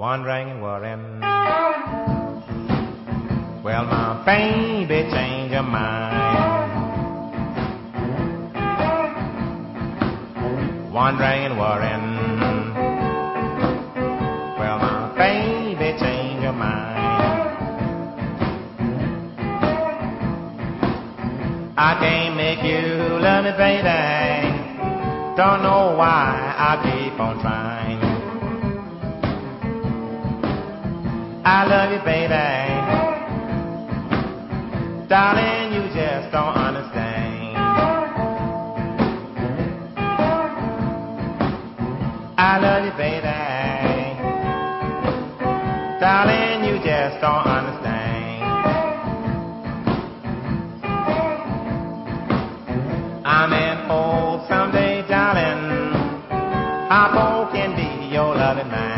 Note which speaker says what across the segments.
Speaker 1: wandering and worrying. Well, my baby changed her mind. Wandering and worrying. Well, my baby changed her mind. I can't make you love me, baby. Don't know why I keep on trying. I love you, baby. Darling, you just don't understand. I love you, baby. Darling, you just don't understand. I'm in hope someday, darling. I hope can be your loving man.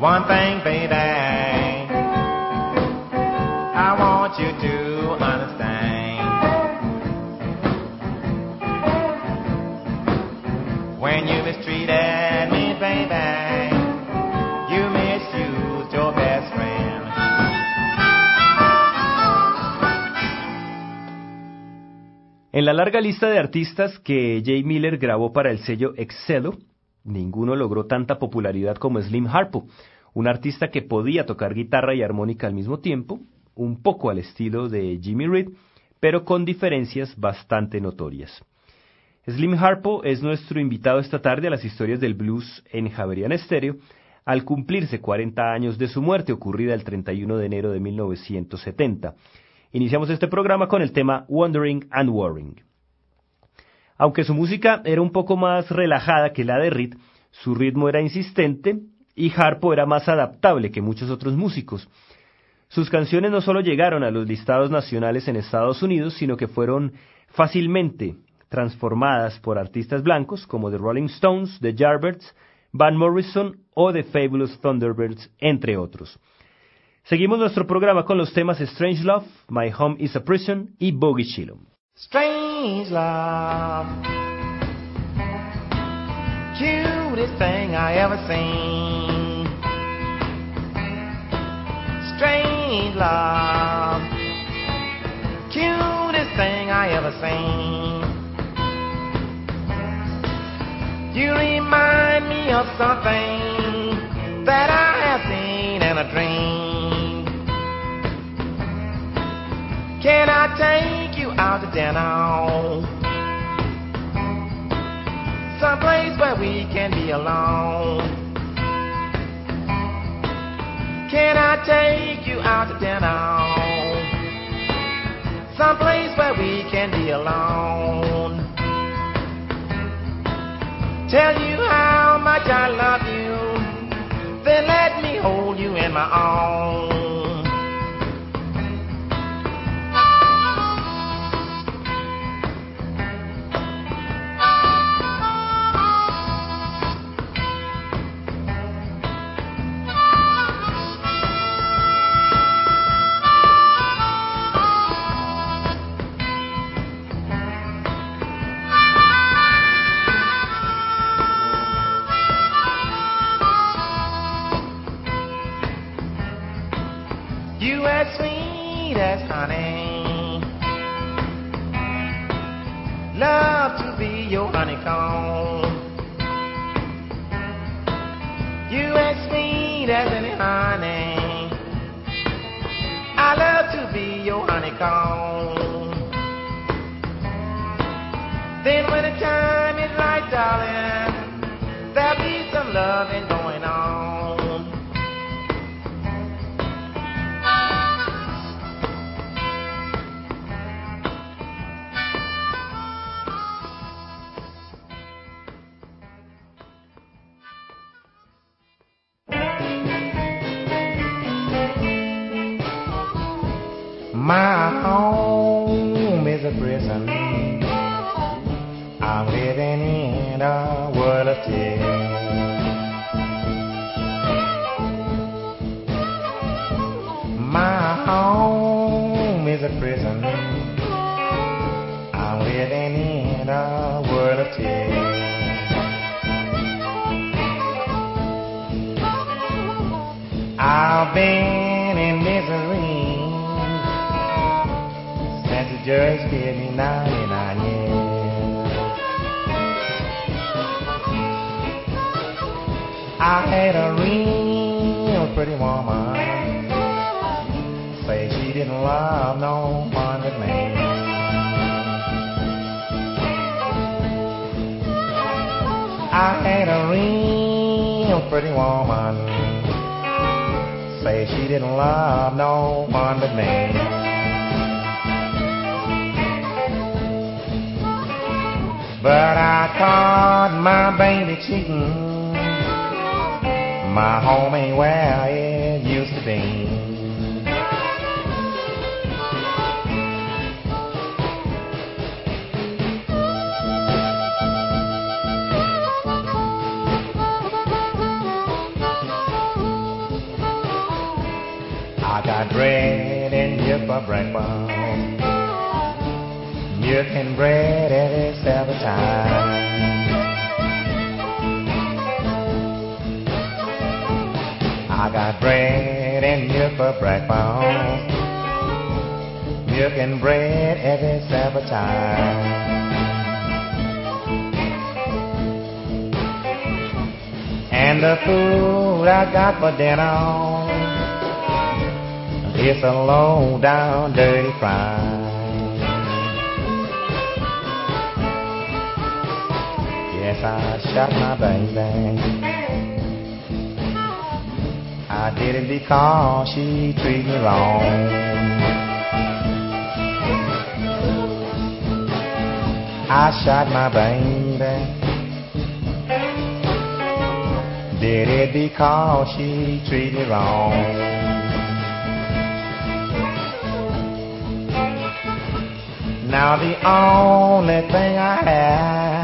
Speaker 1: One thing, baby, I want you to understand. When you mistreated me, baby, you misused your best friend.
Speaker 2: En la larga lista de artistas que Jay Miller grabó para el sello Excelo, ninguno logró tanta popularidad como Slim Harpo, un artista que podía tocar guitarra y armónica al mismo tiempo, un poco al estilo de Jimmy Reed, pero con diferencias bastante notorias. Slim Harpo es nuestro invitado esta tarde a las historias del blues en Javerian Stereo, al cumplirse 40 años de su muerte ocurrida el 31 de enero de 1970. Iniciamos este programa con el tema Wandering and Worrying. Aunque su música era un poco más relajada que la de Reed, su ritmo era insistente y Harpo era más adaptable que muchos otros músicos. Sus canciones no solo llegaron a los listados nacionales en Estados Unidos, sino que fueron fácilmente transformadas por artistas blancos como The Rolling Stones, The Yardbirds, Van Morrison o The Fabulous Thunderbirds, entre otros. Seguimos nuestro programa con los temas Strange Love, My Home is a Prison y Bogey Chillum.
Speaker 1: Strange love, cutest thing I ever seen. Strange love, cutest thing I ever seen. You remind me of something that I have seen in a dream. Can I take out to dinner? Someplace where we can be alone. Can I take you out to dinner? Someplace where we can be alone. Tell you how much I love you. Then let me hold you in my arms. My home is a prison. I'm living in a world of tears. My home is a prison. I'm living in a world of tears. I've been judge gave me 99. I had a real pretty woman say she didn't love no one but me. I had a real pretty woman say she didn't love no one but me. But I caught my baby cheating. My home ain't where it used to be. I got bread and milk for breakfast. And bread every seven time. I got bread and milk for breakfast. Milk and bread every seven time. And the food I got for dinner it's a low down dirty crime. I shot my baby. I did it because she treated me wrong. I shot my baby. Did it because she treated me wrong. Now the only thing I have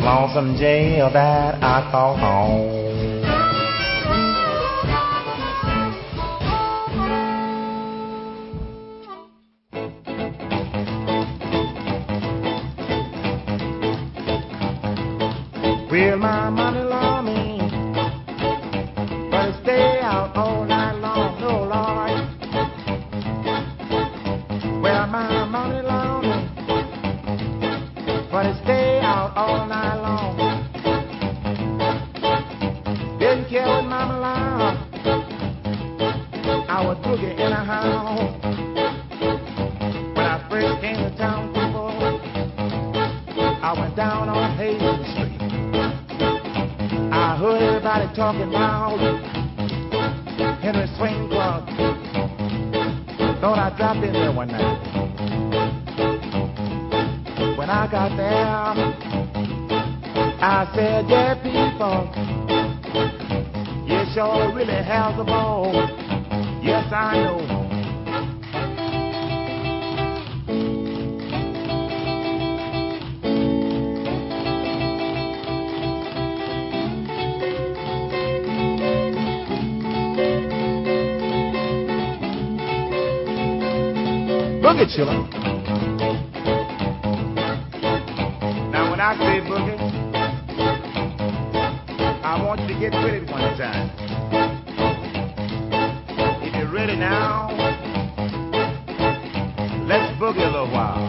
Speaker 1: lonesome jail that I call home I went down on Hastings Street. I heard everybody talking about Henry Swing Club. Thought I dropped in there one night. When I got there, I said, yeah, people, you sure really have the ball. Yes, I know. Boogie chillin'. Now when I say boogie, I want you to get with it one time. If you're ready now, let's boogie a little while.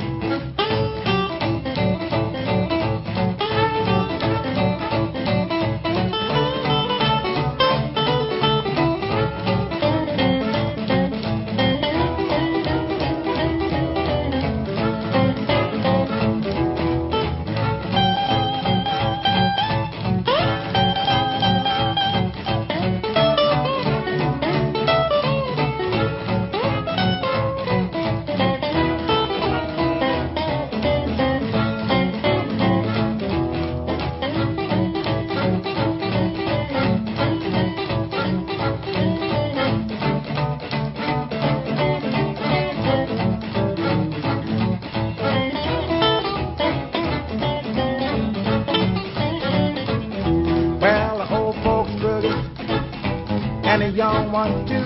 Speaker 1: You young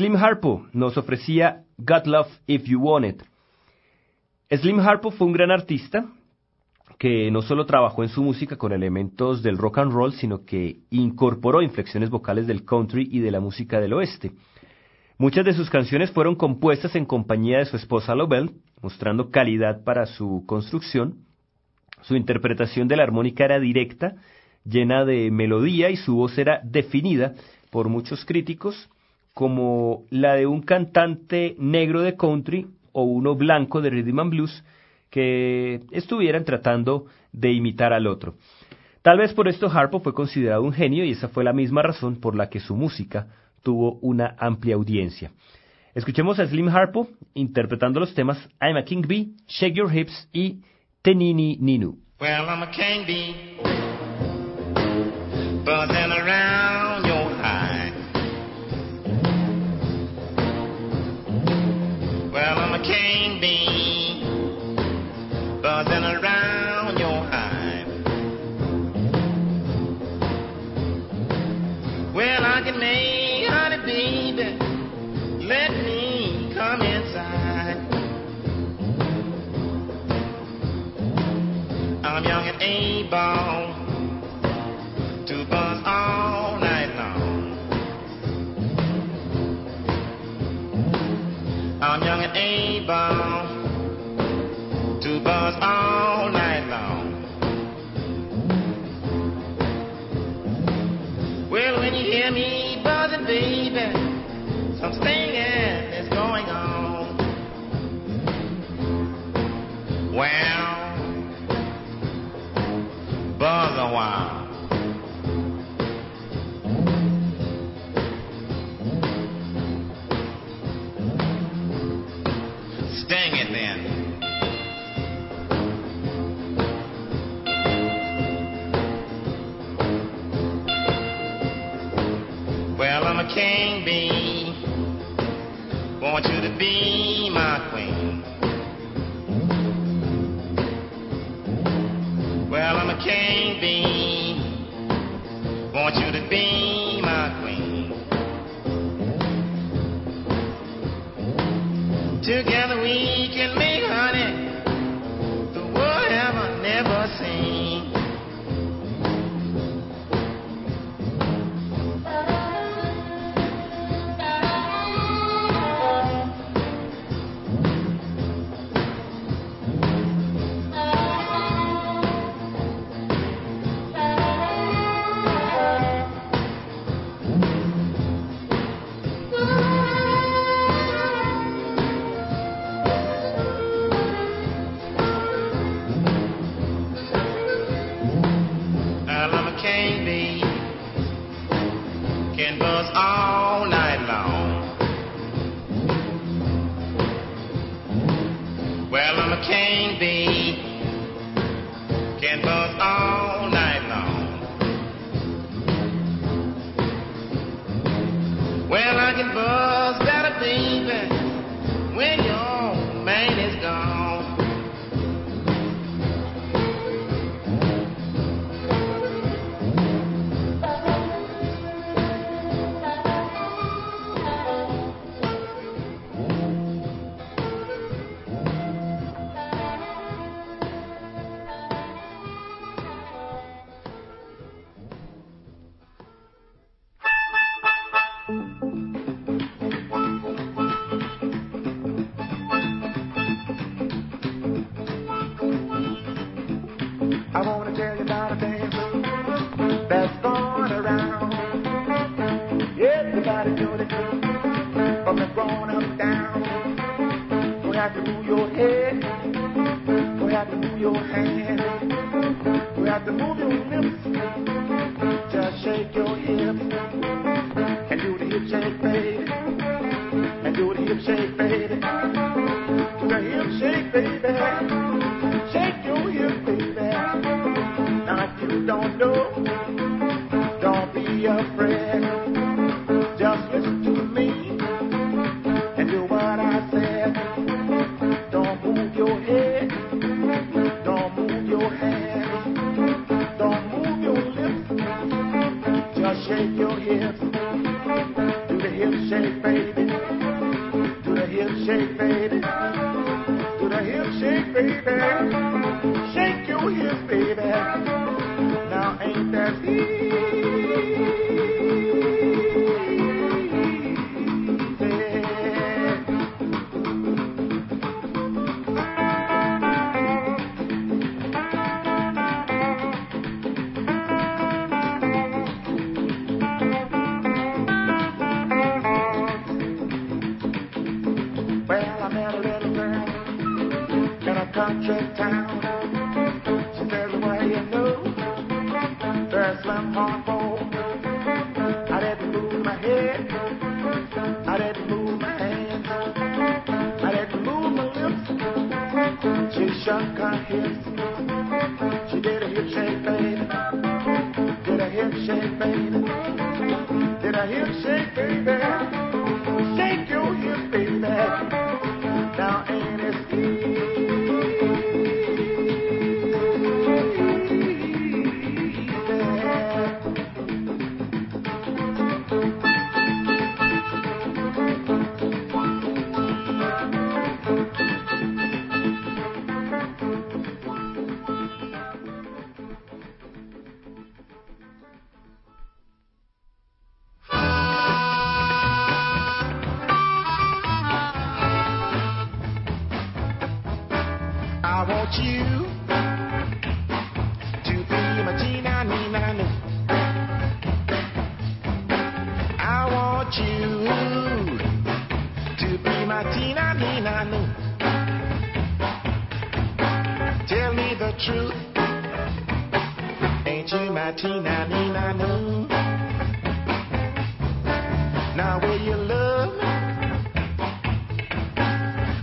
Speaker 2: Slim Harpo nos ofrecía Got Love If You Want It. Slim Harpo fue un gran artista que no solo trabajó en su música con elementos del rock and roll, sino que incorporó inflexiones vocales del country y de la música del oeste. Muchas de sus canciones fueron compuestas en compañía de su esposa Lobel, mostrando calidad para su construcción. Su interpretación de la armónica era directa, llena de melodía y su voz era definida por muchos críticos como la de un cantante negro de country o uno blanco de rhythm and blues que estuvieran tratando de imitar al otro. Tal vez por esto Harpo fue considerado un genio y esa fue la misma razón por la que su música tuvo una amplia audiencia. Escuchemos a Slim Harpo interpretando los temas I'm a King Bee, Shake Your Hips y Tenini Ninu.
Speaker 1: Well, I'm a king bee, buzzing around bound to buzz all night long. Well, when you hear me buzzing, baby, something is going on. Well, buzz a while. Want you to be my queen.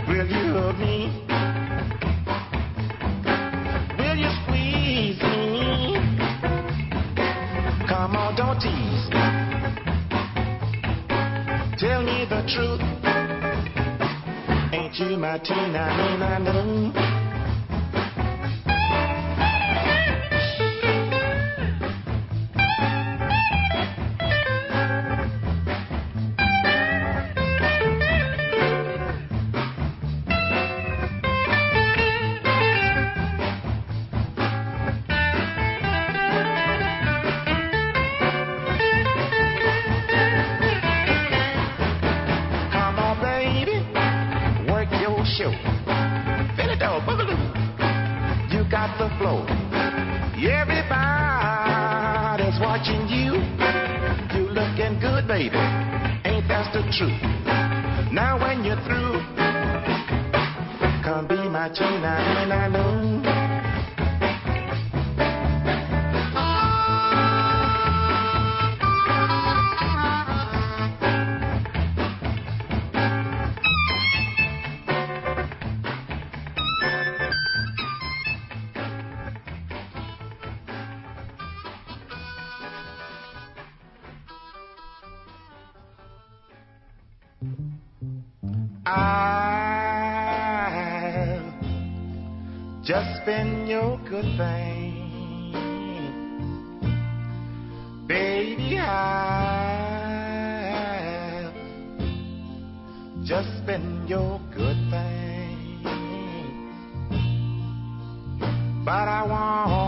Speaker 1: Will you hug me? Will you squeeze me? Come on, don't tease me. Tell me the truth. Ain't you my teen? I mean, I. your good thing. But I want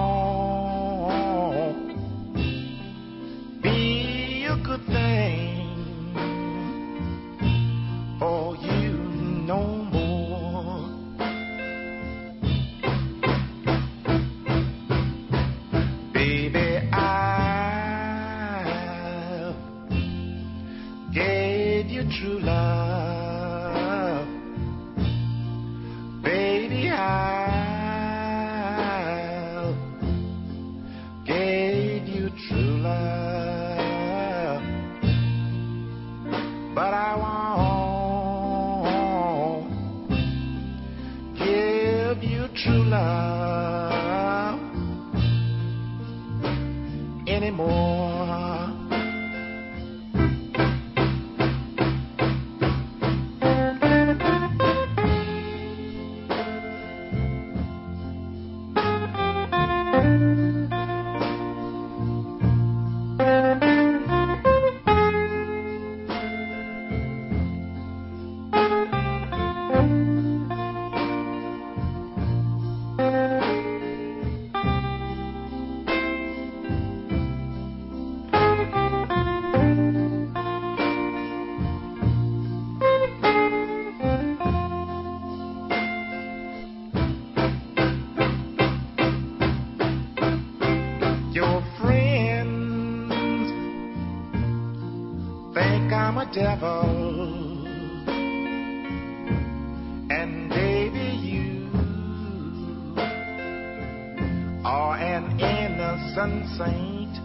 Speaker 1: consent.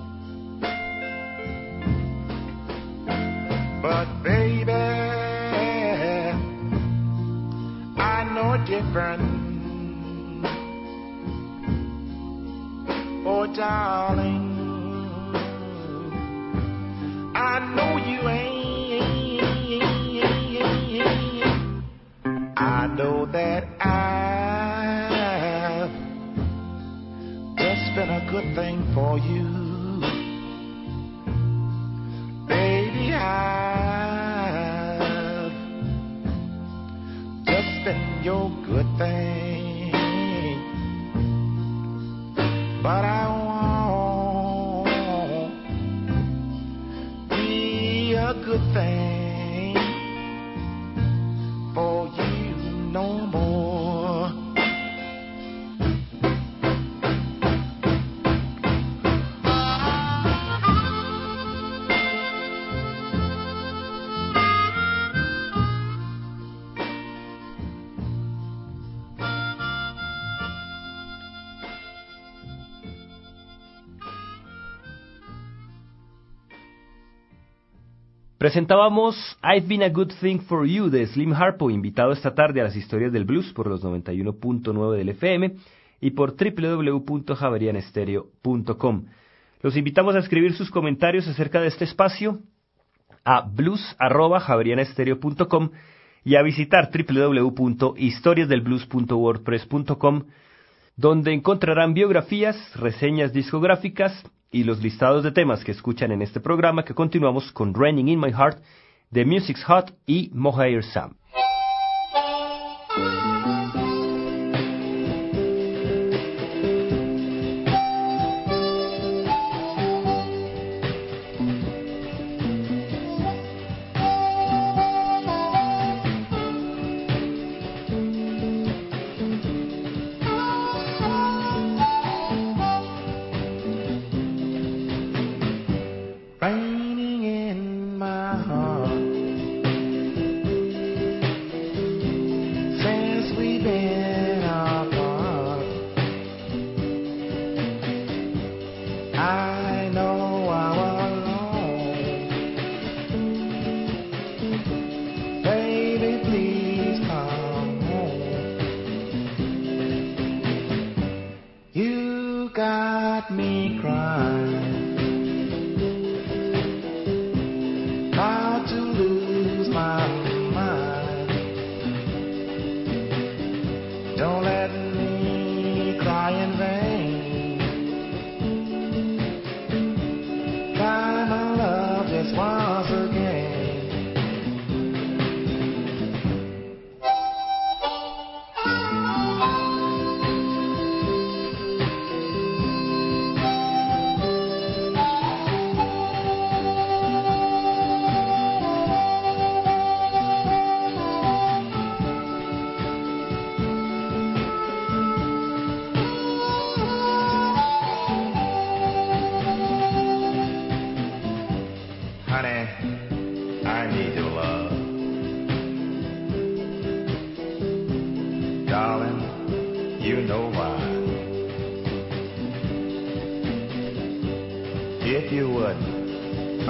Speaker 1: But baby, I know different.
Speaker 2: Presentábamos I've Been a Good Thing for You de Slim Harpo, invitado esta tarde a las historias del blues por los 91.9 del FM y por www.javerianestereo.com. Los invitamos a escribir sus comentarios acerca de este espacio a blues.javerianestereo.com y a visitar www.historiasdelblues.wordpress.com donde encontrarán biografías, reseñas discográficas y los listados de temas que escuchan en este programa que continuamos con Raining in My Heart, The Music's Hot y Mohair Sam.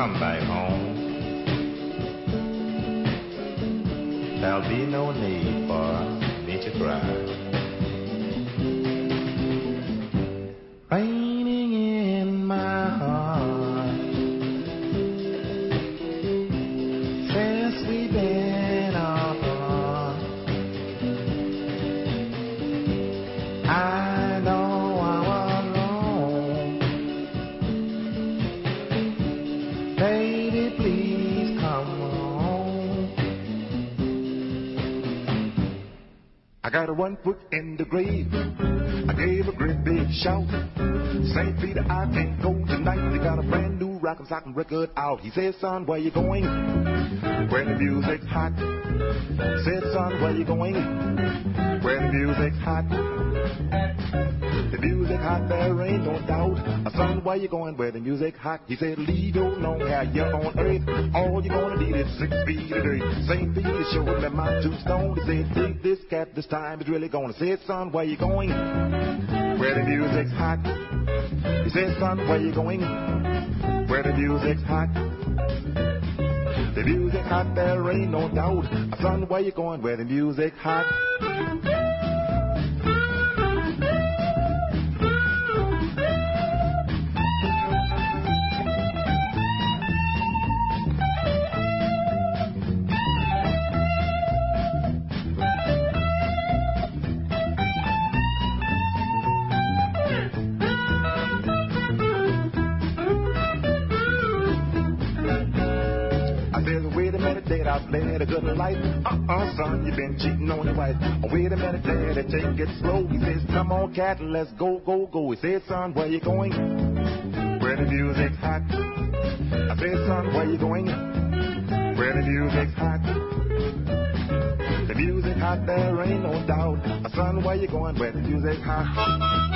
Speaker 1: One St. Peter, I can't go tonight. They got a brand new rock and sock record out. He said, son, where you going? Where the music's hot. Said, son, where you going? Where the music's hot. The music hot, there ain't no doubt. Uh, son, where you going? Where the music hot? He said, leave your long hair here on earth. All you're gonna need is six feet of dirt. St. Peter showed me my tombstone. He said, take this cat, this time is really gonna say, son, where you going? Where the music's hot. He said, son, where you going? Where the music's hot. The music hot, there ain't no doubt. Son, where you going? Where the music's hot. Life. Uh-uh, son, you been cheating on your wife. Oh, wait a minute, daddy, take it slow. He says, come on, cat, let's go, go, go. He says, son, where you going? Where the music's hot. I said, son, where you going? Where the music's hot. The music hot, there ain't no doubt. Uh, son, where you going? Where the music's hot.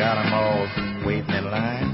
Speaker 1: got 'em all waiting in line.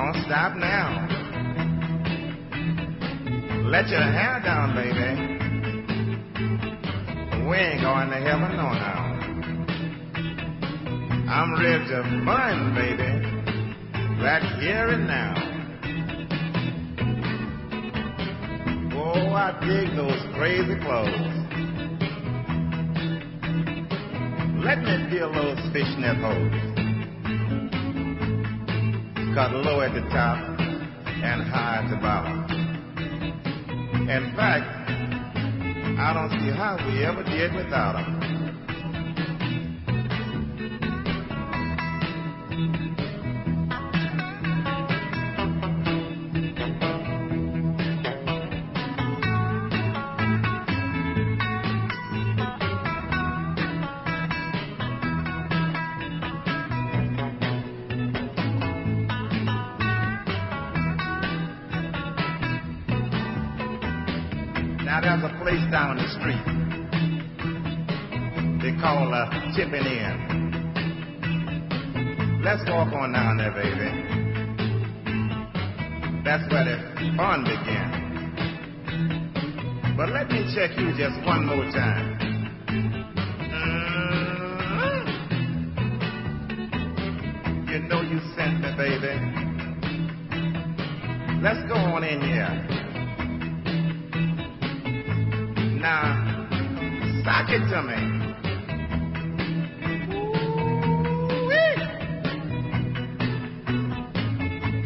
Speaker 1: Don't stop now. Let your hair down, baby. We ain't going to heaven no now. I'm ready to burn, baby, right here and now. Oh, I dig those crazy clothes. Let me feel those fishnet hose cut low at the top and high at the bottom. In fact, I don't see how we ever did without them.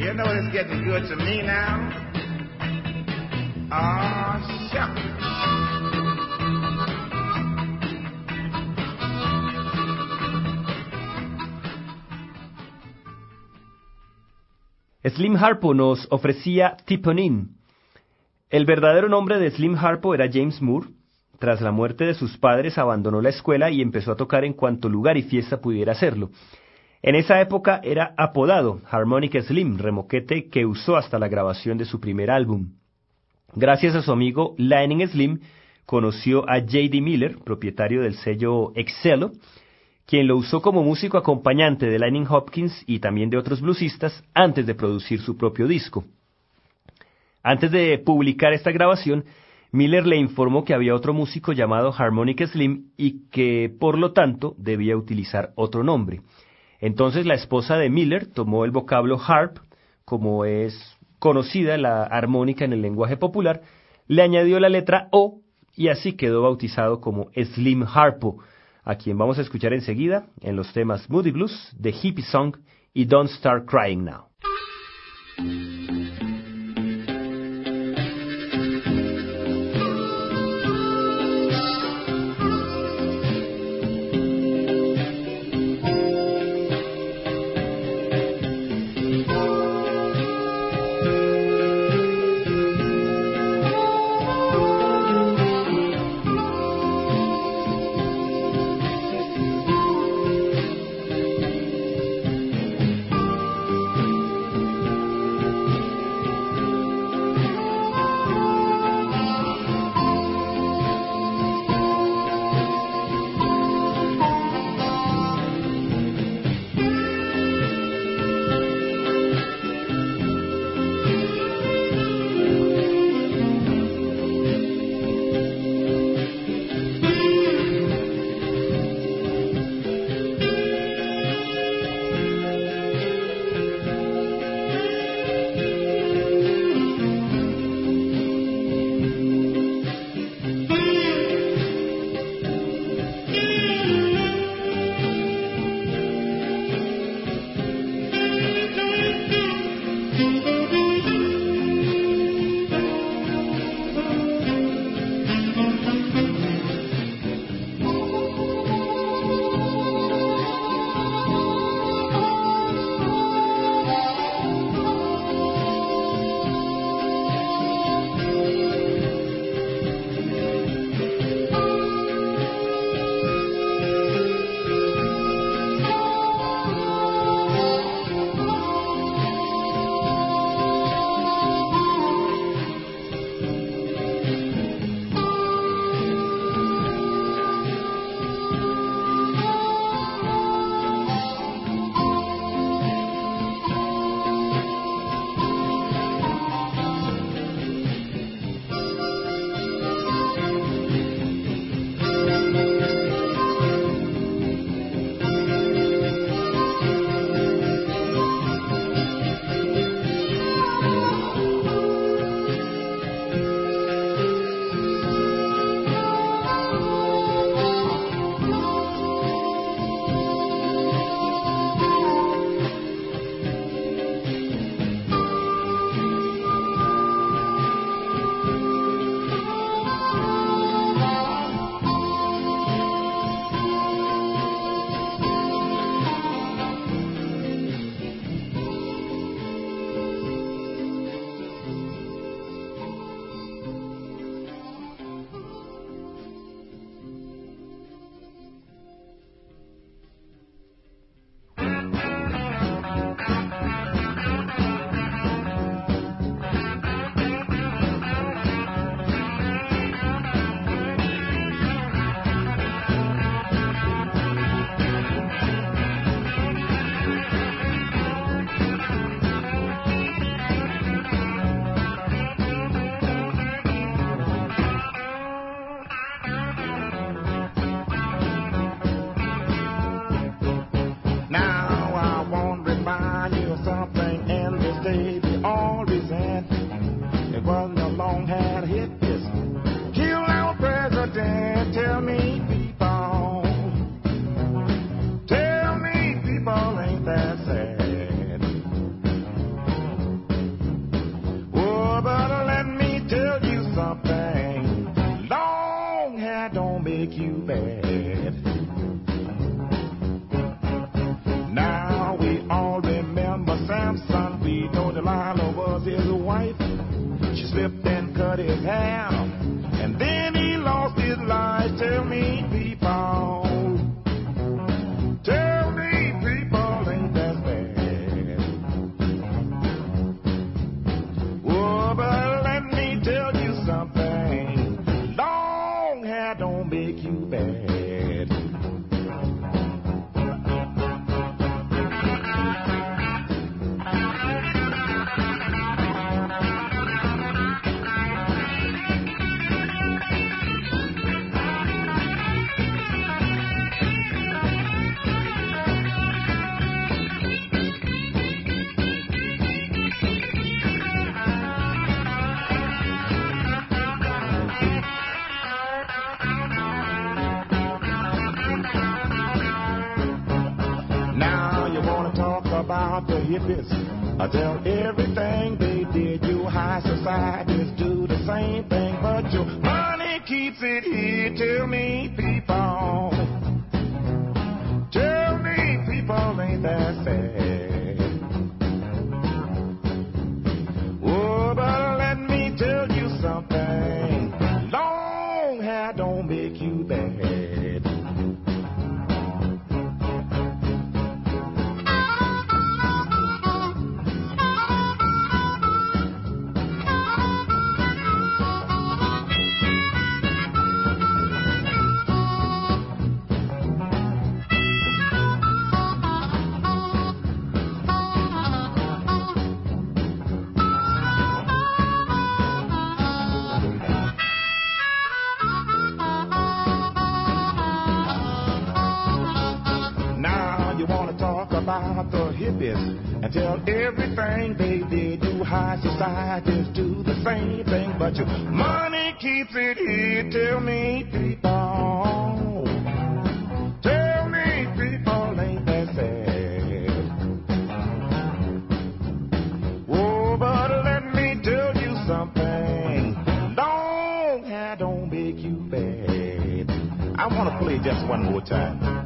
Speaker 1: You know it's getting good to me now.
Speaker 3: Ah.
Speaker 2: Slim Harpo nos ofrecía Tipponin. El verdadero nombre de Slim Harpo era James Moore. Tras la muerte de sus padres abandonó la escuela y empezó a tocar en cuanto lugar y fiesta pudiera hacerlo. En esa época era apodado Harmonic Slim, remoquete que usó hasta la grabación de su primer álbum. Gracias a su amigo Lightning Slim, conoció a J.D. Miller, propietario del sello Excelo, quien lo usó como músico acompañante de Lightning Hopkins y también de otros bluesistas antes de producir su propio disco. Antes de publicar esta grabación, Miller le informó que había otro músico llamado Harmonic Slim y que, por lo tanto, debía utilizar otro nombre. Entonces la esposa de Miller tomó el vocablo harp, como es conocida la armónica en el lenguaje popular, le añadió la letra O y así quedó bautizado como Slim Harpo, a quien vamos a escuchar enseguida en los temas Moody Blues, The Hippie Song y Don't Start Crying Now.
Speaker 1: all remember Samson. We know Delilah was his wife. She slipped and cut his hair. about the hippies. I tell everything they did. You high societies do the same thing, but your money keeps it here. Tell me, this and tell everything they did. You high societies do the same thing, but your money keeps it here. Tell me, people. Tell me, people, ain't that sad? Oh, but let me tell you something. Long hair don't make you bad. I want to play just one more time.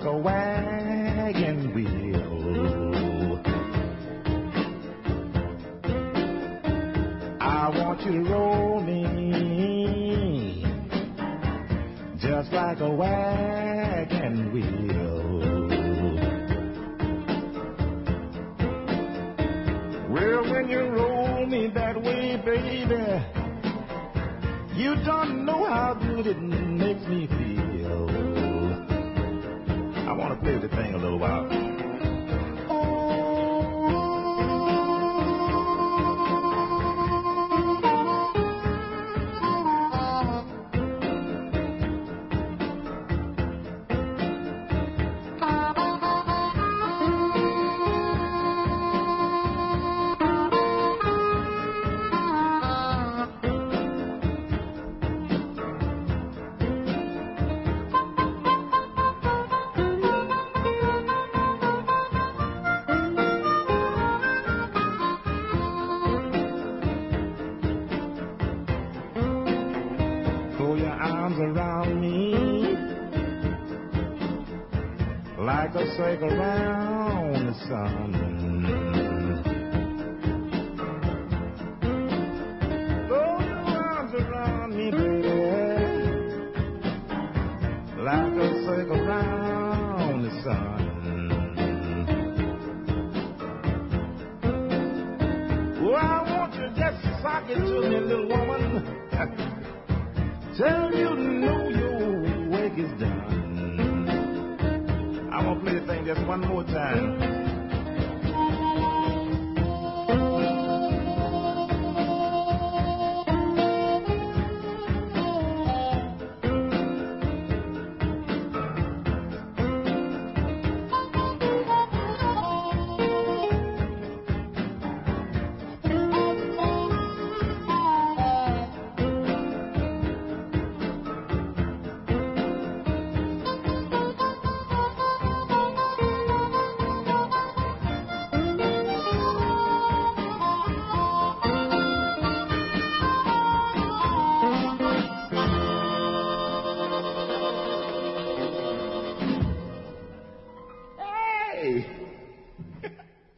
Speaker 1: Like a wagon wheel. I want you to roll me just like a wagon wheel. Well, when you roll me that way, baby, you don't know how good it makes me feel. Play the thing a little while.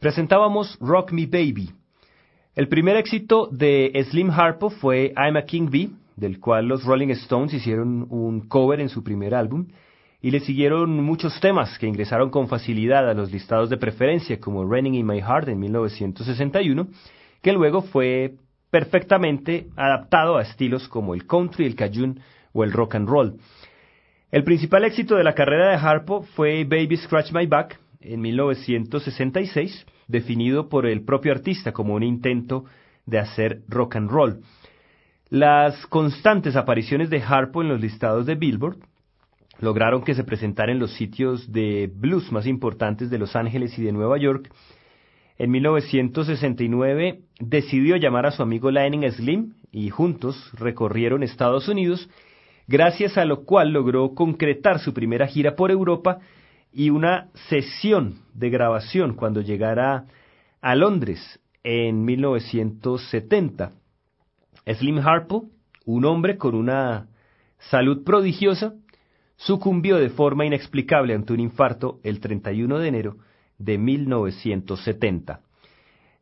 Speaker 2: Presentábamos Rock Me Baby. El primer éxito de Slim Harpo fue I'm a King Bee, del cual los Rolling Stones hicieron un cover en su primer álbum, y le siguieron muchos temas que ingresaron con facilidad a los listados de preferencia, como Raining in My Heart en 1961, que luego fue perfectamente adaptado a estilos como el country, el cajun o el rock and roll. El principal éxito de la carrera de Harpo fue Baby Scratch My Back en 1966, definido por el propio artista como un intento de hacer rock and roll. Las constantes apariciones de Harpo en los listados de Billboard lograron que se presentara en los sitios de blues más importantes de Los Ángeles y de Nueva York. En 1969 decidió llamar a su amigo Lightning Slim y juntos recorrieron Estados Unidos, gracias a lo cual logró concretar su primera gira por Europa y una sesión de grabación cuando llegara a Londres en 1970. Slim Harpo, un hombre con una salud prodigiosa, sucumbió de forma inexplicable ante un infarto el 31 de enero de 1970.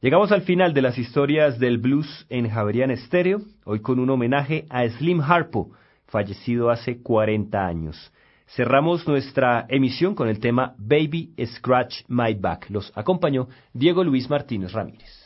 Speaker 2: Llegamos al final de las historias del blues en Javerian Stereo, hoy con un homenaje a Slim Harpo, fallecido hace 40 años. Cerramos nuestra emisión con el tema Baby Scratch My Back. Los acompañó Diego Luis Martínez Ramírez.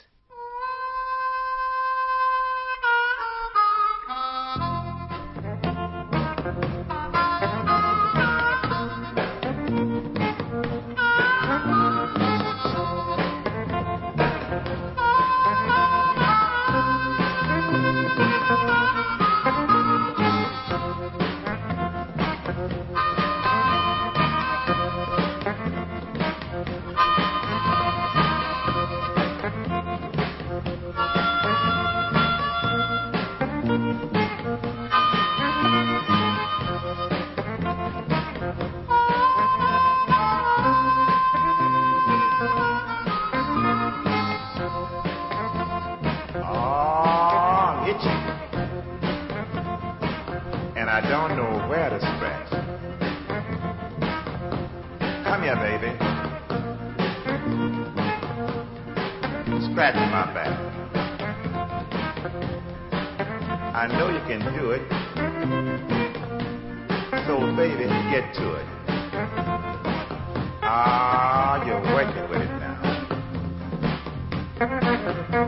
Speaker 1: You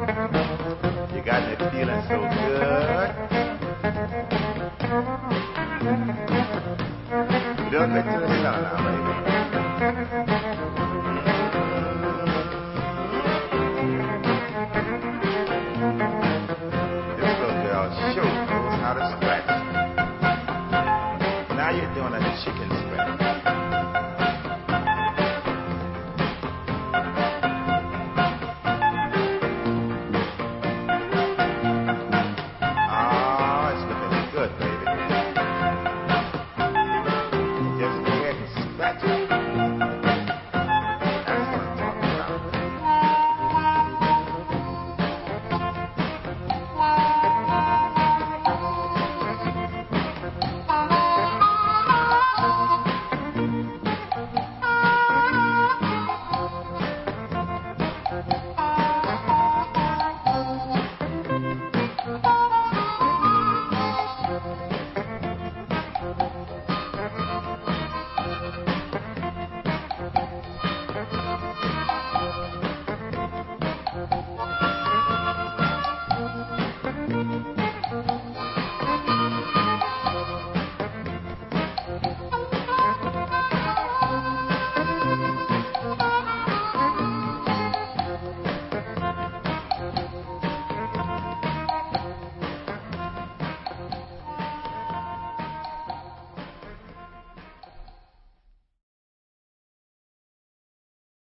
Speaker 1: got me feeling so good. Don't look to the now, baby. This little girl sure knows how to scratch. Now you're doing a chicken.